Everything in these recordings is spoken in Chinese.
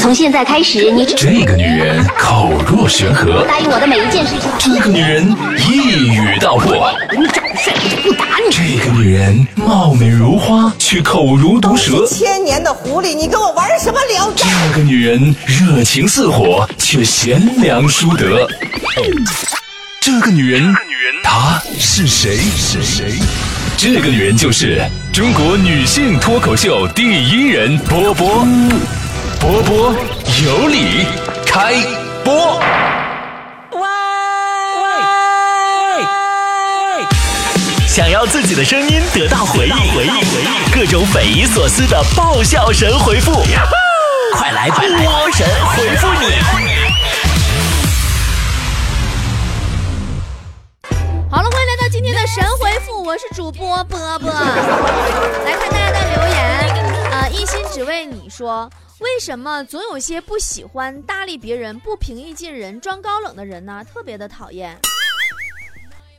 从现在开始，你这个女人口若悬河，答应我的每一件事情。这个女人一语道破，你长得帅，我就不打你。这个女人貌美如花，却口如毒蛇。千年的狐狸，你跟我玩什么聊斋？这个女人热情似火，却贤良淑德。这个女人，她是谁？是谁？这个女人就是中国女性脱口秀第一人波波。波波有理，开播。喂喂，想要自己的声音得到回应，回应，回应，各种匪夷所思的爆笑神回复，快来波神回复你！好了，欢迎来到今天的神回复，我是主播波波。来看大家的留言，呃，一心只为你说。为什么总有些不喜欢搭理别人、不平易近人、装高冷的人呢？特别的讨厌。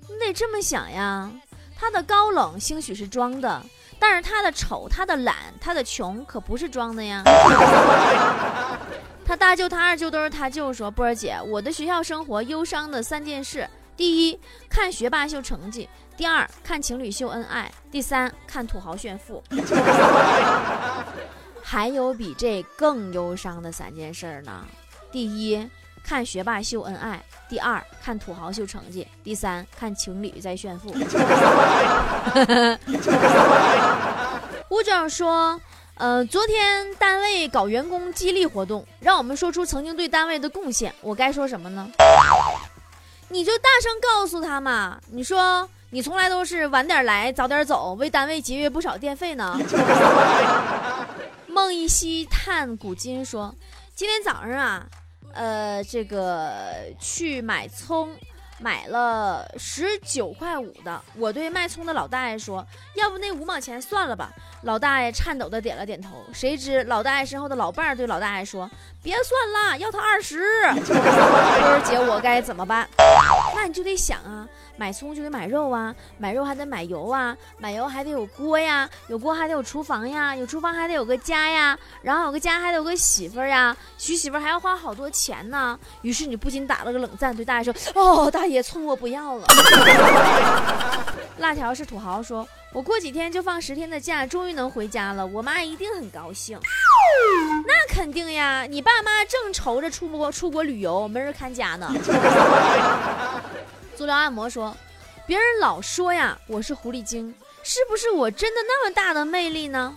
你得这么想呀，他的高冷兴许是装的，但是他的丑、他的懒、他的穷可不是装的呀。他大舅、他二舅都是他舅说：“波儿姐，我的学校生活忧伤的三件事：第一，看学霸秀成绩；第二，看情侣秀恩爱；第三，看土豪炫富。”还有比这更忧伤的三件事呢？第一，看学霸秀恩爱；第二，看土豪秀成绩；第三，看情侣在炫富。吴总说：“呃，昨天单位搞员工激励活动，让我们说出曾经对单位的贡献。我该说什么呢？你就大声告诉他嘛！你说你从来都是晚点来，早点走，为单位节约不少电费呢。”孟一希探古今说：“今天早上啊，呃，这个去买葱，买了十九块五的。我对卖葱的老大爷说：‘要不那五毛钱算了吧。’老大爷颤抖的点了点头。谁知老大爷身后的老伴儿对老大爷说：‘别算了，要他二十。’波儿姐，我该怎么办？那你就得想啊。”买葱就得买肉啊，买肉还得买油啊，买油还得有锅呀，有锅还得有厨房呀，有厨房还得有个家呀，然后有个家还得有个媳妇儿呀，娶媳妇儿还要花好多钱呢。于是你不禁打了个冷战，对大爷说：“哦，大爷，葱我不要了。” 辣条是土豪说：“我过几天就放十天的假，终于能回家了，我妈一定很高兴。”那肯定呀，你爸妈正愁着出国出国旅游，没人看家呢。足疗按摩说：“别人老说呀，我是狐狸精，是不是我真的那么大的魅力呢？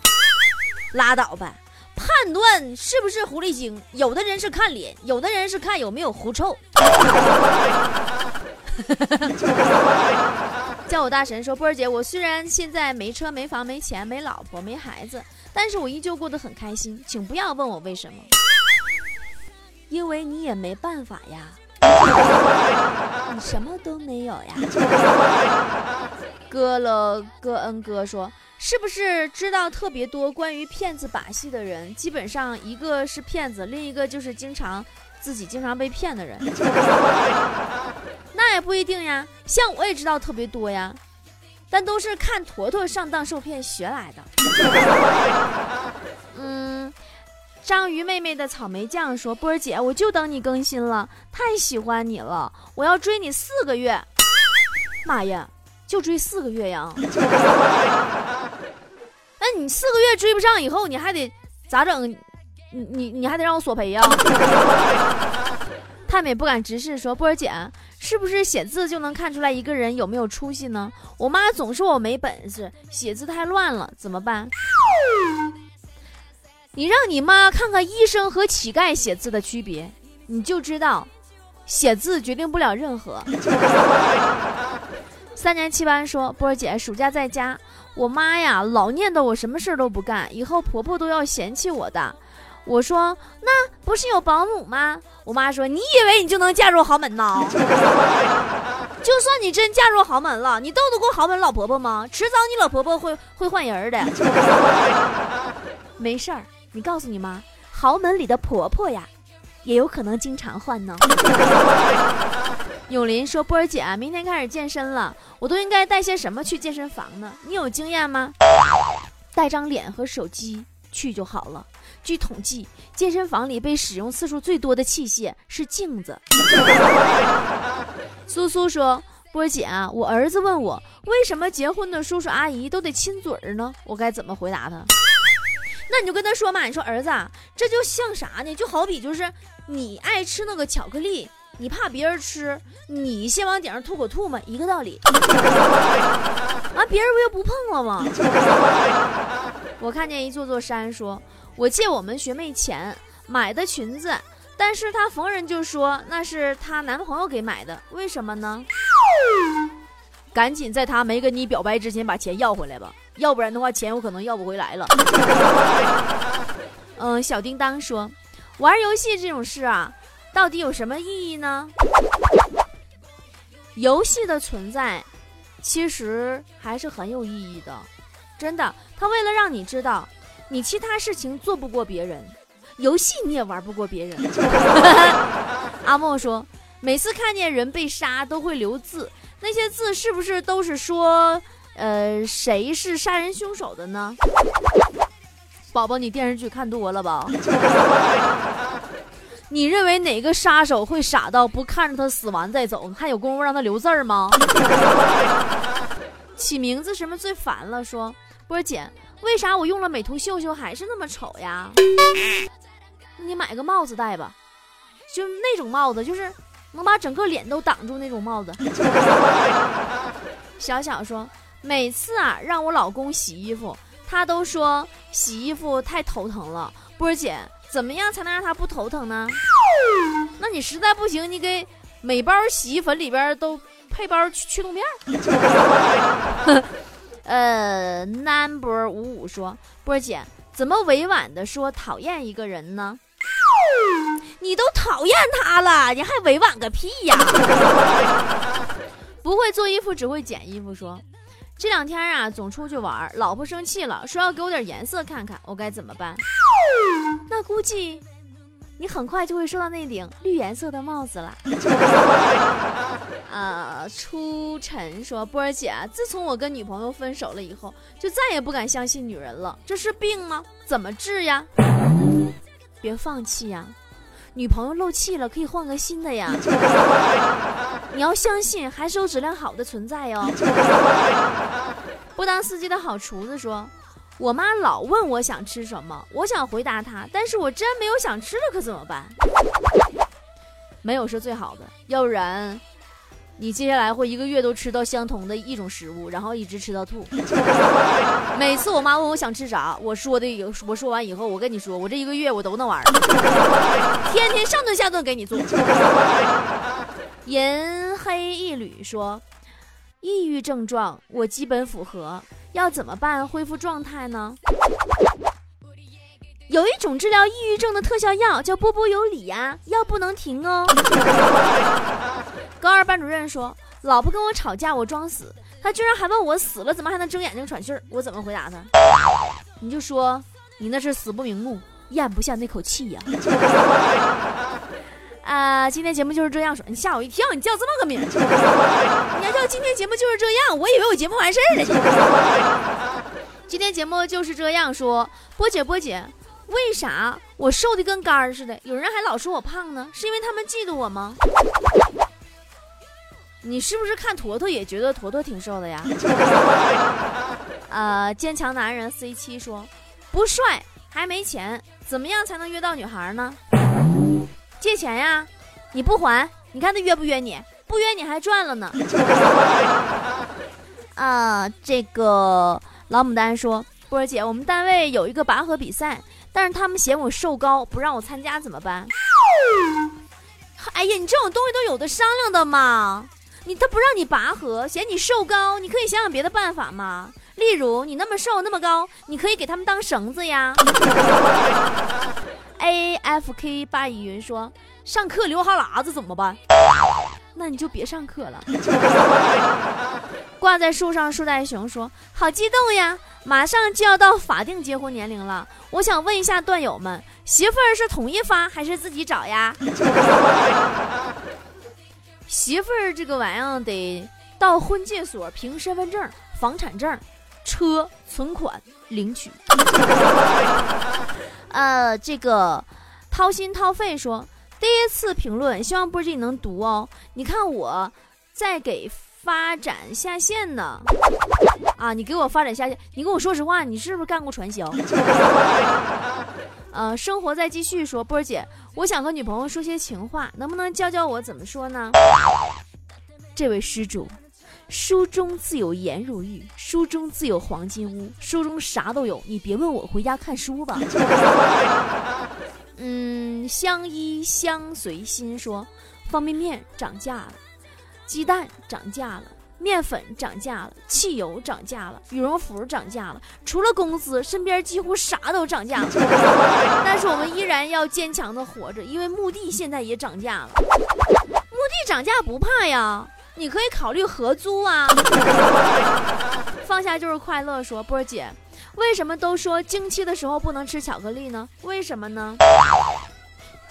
拉倒吧，判断是不是狐狸精，有的人是看脸，有的人是看有没有狐臭。大神说，波儿姐，我虽然现在没车没房没钱没老婆没孩子，但是我依旧过得很开心，请不要问我为什么，因为你也没办法呀。”你什么都没有呀？哥了，哥恩哥说，是不是知道特别多关于骗子把戏的人，基本上一个是骗子，另一个就是经常自己经常被骗的人。那也不一定呀，像我也知道特别多呀，但都是看坨坨上当受骗学来的。嗯。章鱼妹妹的草莓酱说：“波儿姐，我就等你更新了，太喜欢你了，我要追你四个月。妈呀，就追四个月呀？那你四个月追不上，以后你还得咋整？你你你还得让我索赔呀？” 太美不敢直视说：“波儿姐，是不是写字就能看出来一个人有没有出息呢？我妈总说我没本事，写字太乱了，怎么办？”你让你妈看看医生和乞丐写字的区别，你就知道，写字决定不了任何。三年七班说，波儿姐，暑假在家，我妈呀老念叨我什么事儿都不干，以后婆婆都要嫌弃我的。我说那不是有保姆吗？我妈说你以为你就能嫁入豪门呢？就算你真嫁入豪门了，你斗得过豪门老婆婆吗？迟早你老婆婆会会换人的。没事儿。你告诉你妈，豪门里的婆婆呀，也有可能经常换呢。永林说：“波儿姐，明天开始健身了，我都应该带些什么去健身房呢？你有经验吗？带张脸和手机去就好了。据统计，健身房里被使用次数最多的器械是镜子。苏苏说：“波姐啊，我儿子问我为什么结婚的叔叔阿姨都得亲嘴儿呢？我该怎么回答他？那你就跟他说嘛，你说儿子，这就像啥呢？就好比就是你爱吃那个巧克力，你怕别人吃，你先往顶上吐口吐沫，一个道理。啊，别人不就不碰了吗？我看见一座座山，说我借我们学妹钱买的裙子。”但是她逢人就说那是她男朋友给买的，为什么呢？赶紧在她没跟你表白之前把钱要回来吧，要不然的话钱有可能要不回来了。嗯，小叮当说，玩游戏这种事啊，到底有什么意义呢？游戏的存在，其实还是很有意义的，真的。他为了让你知道，你其他事情做不过别人。游戏你也玩不过别人。阿莫说，每次看见人被杀都会留字，那些字是不是都是说，呃，谁是杀人凶手的呢？宝宝，你电视剧看多了吧？你认为哪个杀手会傻到不看着他死完再走，还有功夫让他留字儿吗？起名字什么最烦了？说波姐，为啥我用了美图秀秀还是那么丑呀？那你买个帽子戴吧，就那种帽子，就是能把整个脸都挡住那种帽子。小小说，每次啊让我老公洗衣服，他都说洗衣服太头疼了。波儿姐，怎么样才能让他不头疼呢？那你实在不行，你给每包洗衣粉里边都配包驱动片。呃，number 五五说，波姐怎么委婉的说讨厌一个人呢？你都讨厌他了，你还委婉个屁呀！不会做衣服，只会剪衣服。说这两天啊，总出去玩，老婆生气了，说要给我点颜色看看，我该怎么办？那估计你很快就会收到那顶绿颜色的帽子了。啊，初晨说，波儿姐，自从我跟女朋友分手了以后，就再也不敢相信女人了，这是病吗？怎么治呀？别放弃呀，女朋友漏气了，可以换个新的呀。你要相信，还是有质量好的存在哟。不当司机的好厨子说：“我妈老问我想吃什么，我想回答她，但是我真没有想吃的，可怎么办？没有是最好的，要不然。”你接下来会一个月都吃到相同的一种食物，然后一直吃到吐。每次我妈问我想吃啥，我说的有我说完以后，我跟你说，我这一个月我都那玩意儿，天天上顿下顿给你做。银黑一缕说，抑郁症状我基本符合，要怎么办恢复状态呢？有一种治疗抑郁症的特效药叫波波有理呀，药不能停哦。高二班主任说：“老婆跟我吵架，我装死，他居然还问我死了怎么还能睁眼睛喘气儿？我怎么回答他？你就说你那是死不瞑目，咽不下那口气呀。”啊，今天节目就是这样说，你吓我一跳，你叫这么个名，你还叫今天节目就是这样，我以为我节目完事儿了。今天节目就是这样说，波姐波姐。为啥我瘦的跟杆儿似的？有人还老说我胖呢，是因为他们嫉妒我吗？你是不是看坨坨也觉得坨坨挺瘦的呀？呃，坚强男人 C 七说，不帅还没钱，怎么样才能约到女孩呢？借钱呀，你不还，你看他约不约你？不约你还赚了呢。啊，这个老牡丹说，波儿姐，我们单位有一个拔河比赛。但是他们嫌我瘦高，不让我参加怎么办？哎呀，你这种东西都有的商量的嘛！你他不让你拔河，嫌你瘦高，你可以想想别的办法嘛。例如，你那么瘦那么高，你可以给他们当绳子呀。A F K 八乙云说：“上课流哈喇子怎么办？”那你就别上课了。挂在树上树袋熊说：“好激动呀！马上就要到法定结婚年龄了，我想问一下段友们，媳妇儿是统一发还是自己找呀？”媳妇儿这个玩意儿得到婚介所凭身份证、房产证，车存款领取。呃，这个掏心掏肺说，第一次评论，希望波姐你能读哦。你看我在给发展下线呢，啊，你给我发展下线，你跟我说实话，你是不是干过传销？呃，生活在继续说，波儿姐，我想和女朋友说些情话，能不能教教我怎么说呢？这位施主，书中自有颜如玉，书中自有黄金屋，书中啥都有，你别问我，回家看书吧。嗯，相依相随心说，方便面涨价了，鸡蛋涨价了。面粉涨价了，汽油涨价了，羽绒服涨价了，除了工资，身边几乎啥都涨价了。但是我们依然要坚强的活着，因为墓地现在也涨价了。墓地涨价不怕呀，你可以考虑合租啊。放下就是快乐。说波姐，为什么都说经期的时候不能吃巧克力呢？为什么呢？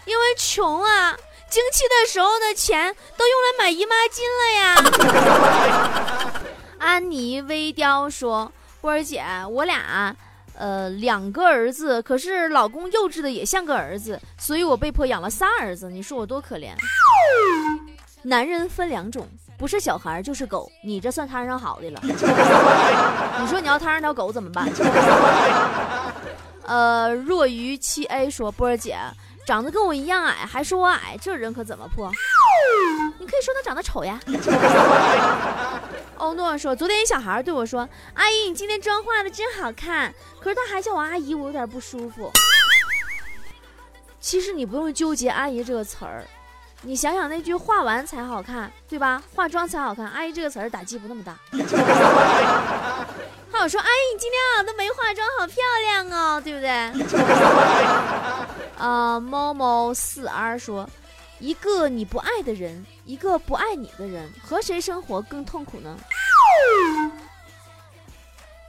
因为穷啊。经期的时候的钱都用来买姨妈巾了呀。安妮微雕说：“波儿姐，我俩，呃，两个儿子，可是老公幼稚的也像个儿子，所以我被迫养了仨儿子。你说我多可怜？男人分两种，不是小孩就是狗，你这算摊上好的了。你说你要摊上条狗怎么办？” 呃，若鱼七 A 说：“波儿姐。”长得跟我一样矮，还说我矮，这人可怎么破？你可以说他长得丑呀。欧 诺说，昨天一小孩对我说：“阿姨，你今天妆化的真好看。”可是他还叫我阿姨，我有点不舒服。其实你不用纠结“阿姨”这个词儿，你想想那句“化完才好看”，对吧？化妆才好看，“阿姨”这个词儿打击不那么大。他有说：“哎，你今天啊都没化妆，好漂亮哦，对不对？”啊，猫猫四 R 说：“一个你不爱的人，一个不爱你的人，和谁生活更痛苦呢？”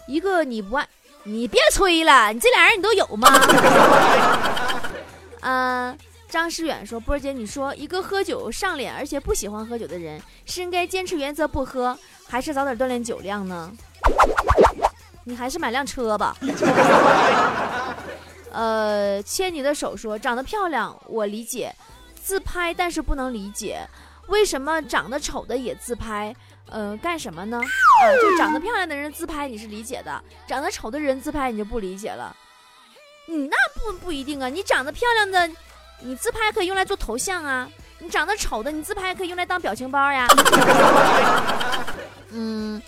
一个你不爱，你别吹了，你这俩人你都有吗？嗯，张诗远说：“波儿姐，你说一个喝酒上脸而且不喜欢喝酒的人，是应该坚持原则不喝，还是早点锻炼酒量呢？”你还是买辆车吧。呃，牵你的手说长得漂亮，我理解，自拍但是不能理解，为什么长得丑的也自拍？呃，干什么呢？啊，就长得漂亮的人自拍你是理解的，长得丑的人自拍你就不理解了。你那不不一定啊，你长得漂亮的，你自拍可以用来做头像啊；你长得丑的，你自拍可以用来当表情包呀。嗯。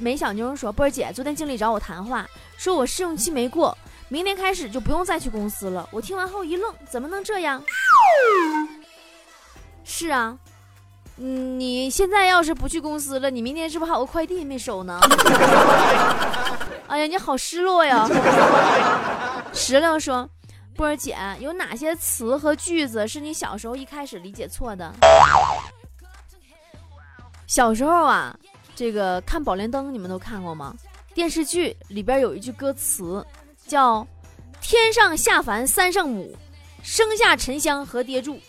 梅小妞说：“波儿姐，昨天经理找我谈话，说我试用期没过，明天开始就不用再去公司了。我听完后一愣，怎么能这样？是啊，嗯，你现在要是不去公司了，你明天是不是还有个快递没收呢？哎呀，你好失落呀！” 石榴说：“波儿姐，有哪些词和句子是你小时候一开始理解错的？小时候啊。”这个看《宝莲灯》，你们都看过吗？电视剧里边有一句歌词，叫“天上下凡三圣母，生下沉香和爹柱”。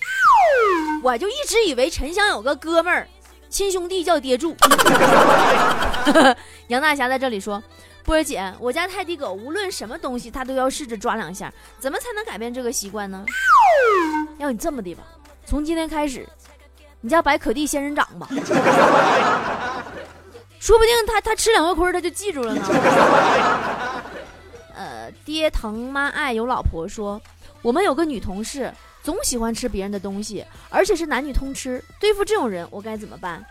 我就一直以为沉香有个哥们儿，亲兄弟叫爹柱。杨大侠在这里说：“波儿姐，我家泰迪狗无论什么东西，它都要试着抓两下，怎么才能改变这个习惯呢？”要你这么的吧，从今天开始，你家摆可蒂仙人掌吧。说不定他他吃两个亏他就记住了呢。呃，爹疼妈爱有老婆说，我们有个女同事总喜欢吃别人的东西，而且是男女通吃。对付这种人，我该怎么办？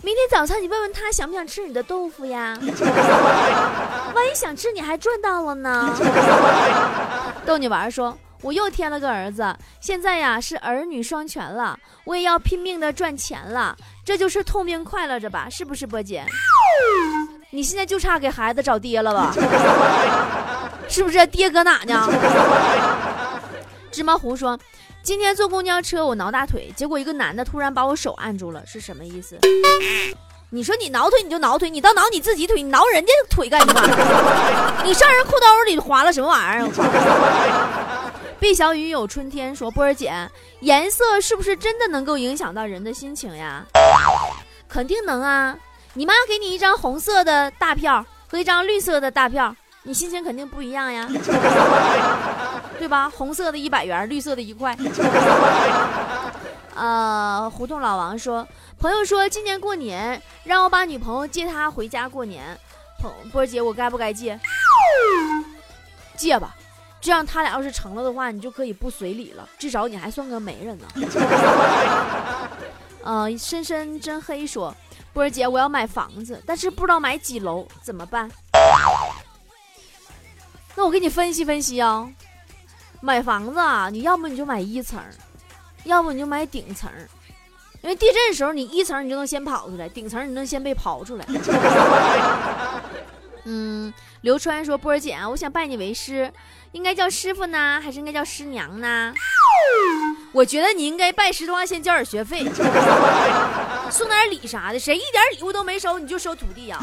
明天早餐你问问他想不想吃你的豆腐呀？万一想吃，你还赚到了呢。逗你玩说。我又添了个儿子，现在呀是儿女双全了，我也要拼命的赚钱了，这就是痛并快乐着吧？是不是波姐？你现在就差给孩子找爹了吧？是不是？爹搁哪呢？芝麻糊说，今天坐公交车我挠大腿，结果一个男的突然把我手按住了，是什么意思？你说你挠腿你就挠腿，你倒挠你自己腿，你挠人家腿干什么？你上人裤兜里划了什么玩意儿？毕小雨有春天说：“波儿姐，颜色是不是真的能够影响到人的心情呀？肯定能啊！你妈给你一张红色的大票和一张绿色的大票，你心情肯定不一样呀，对吧？红色的一百元，绿色的一块。呃，胡同老王说，朋友说今年过年让我把女朋友接他回家过年，朋波儿姐我该不该借？借吧，这样他俩要是成了的话，你就可以不随礼了，至少你还算个媒人呢。呃，深深真黑说，波儿姐我要买房子，但是不知道买几楼，怎么办？那我给你分析分析啊，买房子啊，你要么你就买一层，要不你就买顶层，因为地震的时候你一层你就能先跑出来，顶层你能先被刨出来。嗯，刘川说：“波儿姐，我想拜你为师，应该叫师傅呢，还是应该叫师娘呢？我觉得你应该拜师的话，先交点学费，送点礼啥的。谁一点礼物都没收，你就收徒弟呀？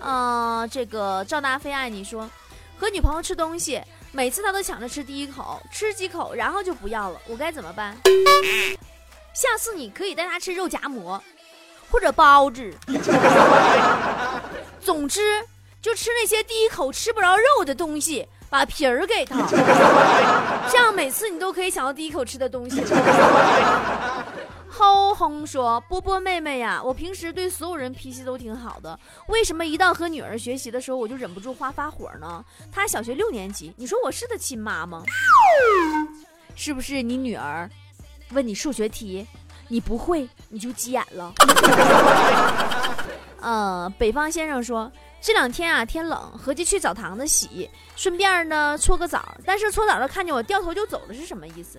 啊、这个赵大飞爱你说，和女朋友吃东西，每次他都抢着吃第一口，吃几口然后就不要了，我该怎么办？下次你可以带他吃肉夹馍，或者包子。”总之，就吃那些第一口吃不着肉的东西，把皮儿给他，这样每次你都可以想到第一口吃的东西了。吼轰说：“波波妹妹呀，我平时对所有人脾气都挺好的，为什么一到和女儿学习的时候，我就忍不住发发火呢？她小学六年级，你说我是她亲妈吗？是不是你女儿问你数学题，你不会你就急眼了？” 呃，北方先生说这两天啊天冷，合计去澡堂子洗，顺便呢搓个澡。但是搓澡的看见我掉头就走了，是什么意思？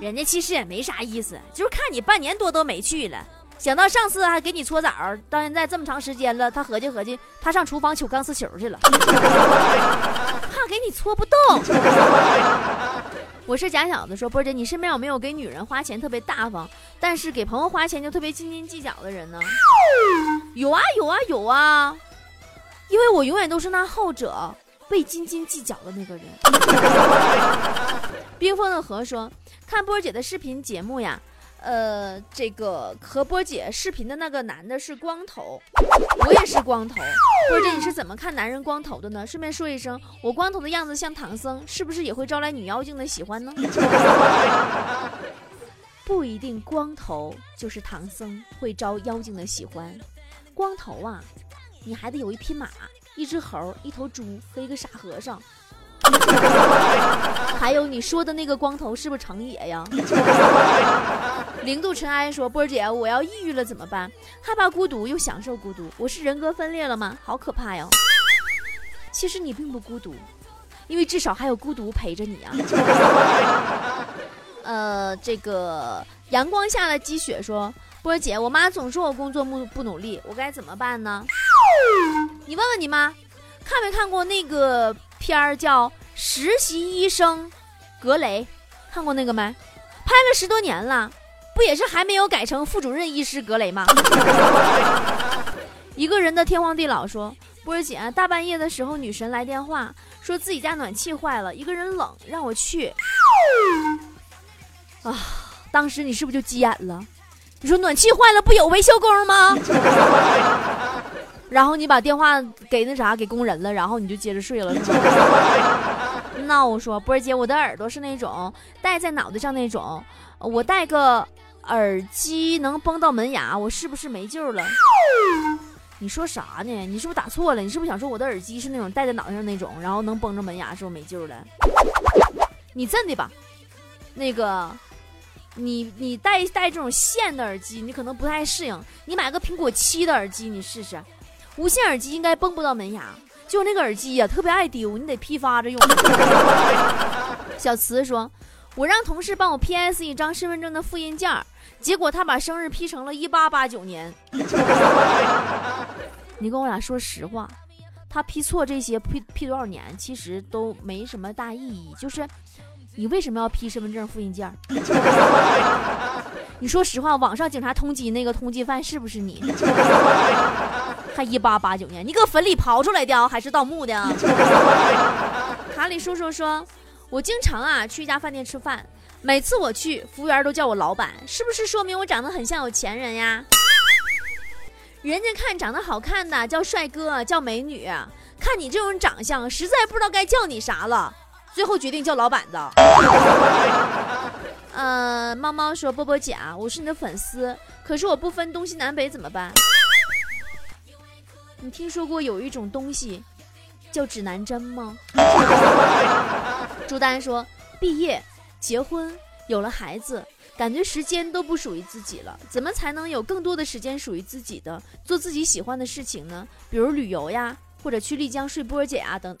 人家其实也没啥意思，就是看你半年多都没去了，想到上次还给你搓澡，到现在这么长时间了，他合计合计，他上厨房取钢丝球去了，怕给你搓不动。我是假小子说，波姐，你身边有没有给女人花钱特别大方，但是给朋友花钱就特别斤斤计较的人呢？有啊有啊有啊，因为我永远都是那后者，被斤斤计较的那个人。冰封的河说，看波姐的视频节目呀，呃，这个和波姐视频的那个男的是光头，我也是光头。波姐，你是怎么看男人光头的呢？顺便说一声，我光头的样子像唐僧，是不是也会招来女妖精的喜欢呢？不一定光头就是唐僧会招妖精的喜欢，光头啊，你还得有一匹马、一只猴、一头猪和一个傻和尚。还有你说的那个光头是不是成也呀？零度尘埃说：“波儿姐，我要抑郁了怎么办？害怕孤独又享受孤独，我是人格分裂了吗？好可怕哟！其实你并不孤独，因为至少还有孤独陪着你啊。”呃，这个阳光下的积雪说：“波儿姐，我妈总说我工作不不努力，我该怎么办呢？你问问你妈，看没看过那个片儿叫《实习医生格雷》？看过那个没？拍了十多年了，不也是还没有改成副主任医师格雷吗？” 一个人的天荒地老说：“波儿姐，大半夜的时候，女神来电话，说自己家暖气坏了，一个人冷，让我去。”啊，当时你是不是就急眼了？你说暖气坏了不有维修工吗？然后你把电话给那啥给工人了，然后你就接着睡了，是吗？那我说波儿姐，我的耳朵是那种戴在脑袋上那种，我戴个耳机能崩到门牙，我是不是没救了？你说啥呢？你是不是打错了？你是不是想说我的耳机是那种戴在脑袋上那种，然后能崩着门牙，是不是没救了？你真的吧？那个。你你戴戴这种线的耳机，你可能不太适应。你买个苹果七的耳机，你试试，无线耳机应该崩不到门牙。就那个耳机呀、特别爱丢，你得批发着用。小慈说：“我让同事帮我 PS 一张身份证的复印件，结果他把生日 P 成了一八八九年。你跟我俩说实话，他 P 错这些 P P 多少年，其实都没什么大意义，就是。”你为什么要 P 身份证复印件？你说实话，网上警察通缉那个通缉犯是不是你？还一八八九年，你搁坟里刨出来的还是盗墓的？卡里叔叔说，我经常啊去一家饭店吃饭，每次我去，服务员都叫我老板，是不是说明我长得很像有钱人呀？人家看长得好看的叫帅哥，叫美女，看你这种长相，实在不知道该叫你啥了，最后决定叫老板子。呃，猫猫说：“波波姐啊，我是你的粉丝，可是我不分东西南北怎么办？你听说过有一种东西叫指南针吗？” 朱丹说：“毕业、结婚、有了孩子，感觉时间都不属于自己了，怎么才能有更多的时间属于自己的，做自己喜欢的事情呢？比如旅游呀，或者去丽江睡波姐啊等。”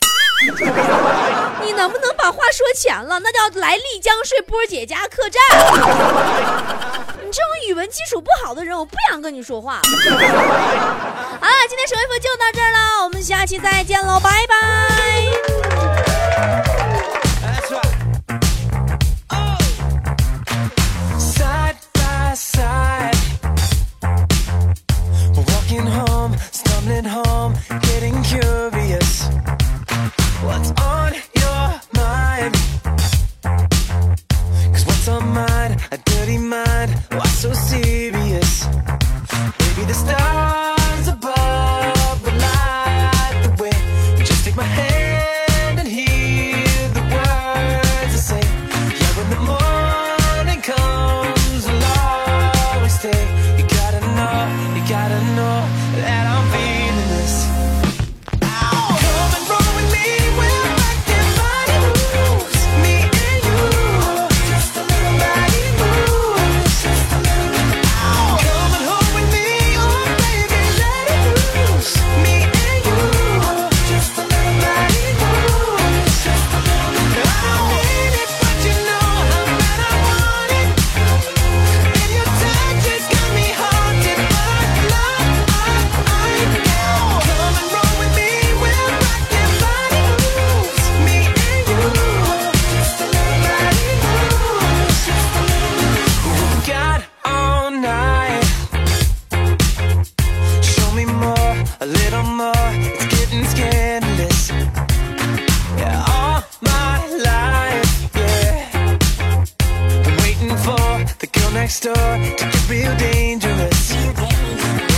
你能不能把话说全了？那叫来丽江睡波姐家客栈。你这种语文基础不好的人，我不想跟你说话。好了，今天神回复就到这儿了，我们下期再见喽，拜拜。Next door to get real dangerous.